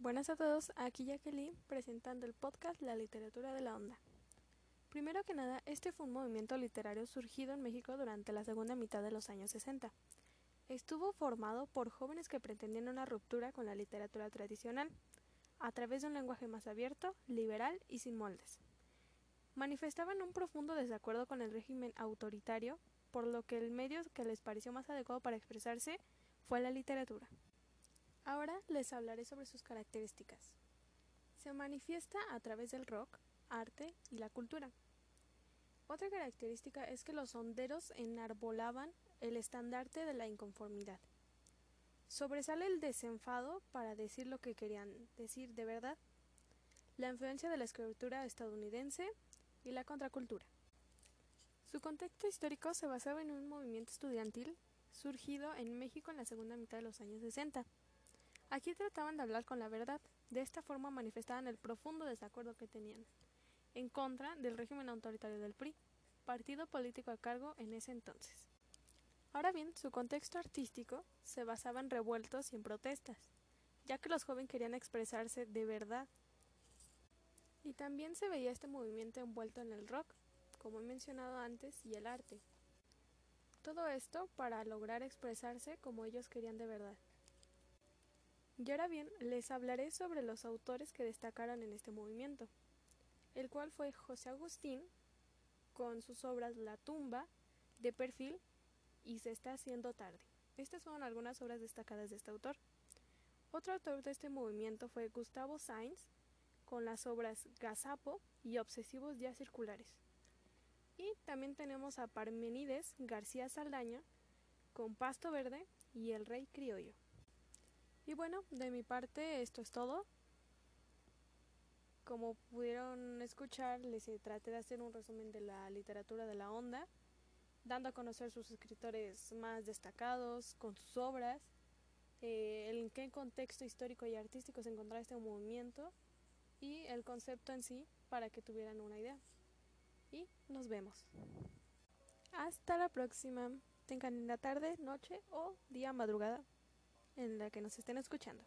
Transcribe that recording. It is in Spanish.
Buenas a todos, aquí Jacqueline presentando el podcast La literatura de la onda. Primero que nada, este fue un movimiento literario surgido en México durante la segunda mitad de los años 60. Estuvo formado por jóvenes que pretendían una ruptura con la literatura tradicional, a través de un lenguaje más abierto, liberal y sin moldes. Manifestaban un profundo desacuerdo con el régimen autoritario, por lo que el medio que les pareció más adecuado para expresarse fue la literatura. Ahora les hablaré sobre sus características. Se manifiesta a través del rock, arte y la cultura. Otra característica es que los honderos enarbolaban el estandarte de la inconformidad. Sobresale el desenfado para decir lo que querían decir de verdad, la influencia de la escritura estadounidense y la contracultura. Su contexto histórico se basaba en un movimiento estudiantil surgido en México en la segunda mitad de los años 60 Aquí trataban de hablar con la verdad, de esta forma manifestaban el profundo desacuerdo que tenían en contra del régimen autoritario del PRI, partido político a cargo en ese entonces. Ahora bien, su contexto artístico se basaba en revueltos y en protestas, ya que los jóvenes querían expresarse de verdad. Y también se veía este movimiento envuelto en el rock, como he mencionado antes, y el arte. Todo esto para lograr expresarse como ellos querían de verdad. Y ahora bien, les hablaré sobre los autores que destacaron en este movimiento, el cual fue José Agustín, con sus obras La tumba, De perfil y Se está haciendo tarde. Estas fueron algunas obras destacadas de este autor. Otro autor de este movimiento fue Gustavo Sainz, con las obras Gazapo y Obsesivos Días Circulares. Y también tenemos a Parmenides García Saldaña, con Pasto Verde y El Rey Criollo. Y bueno, de mi parte esto es todo. Como pudieron escuchar, les traté de hacer un resumen de la literatura de la onda, dando a conocer sus escritores más destacados, con sus obras, eh, en qué contexto histórico y artístico se encontraba este movimiento y el concepto en sí para que tuvieran una idea. Y nos vemos. Hasta la próxima. Tengan la tarde, noche o día madrugada en la que nos estén escuchando.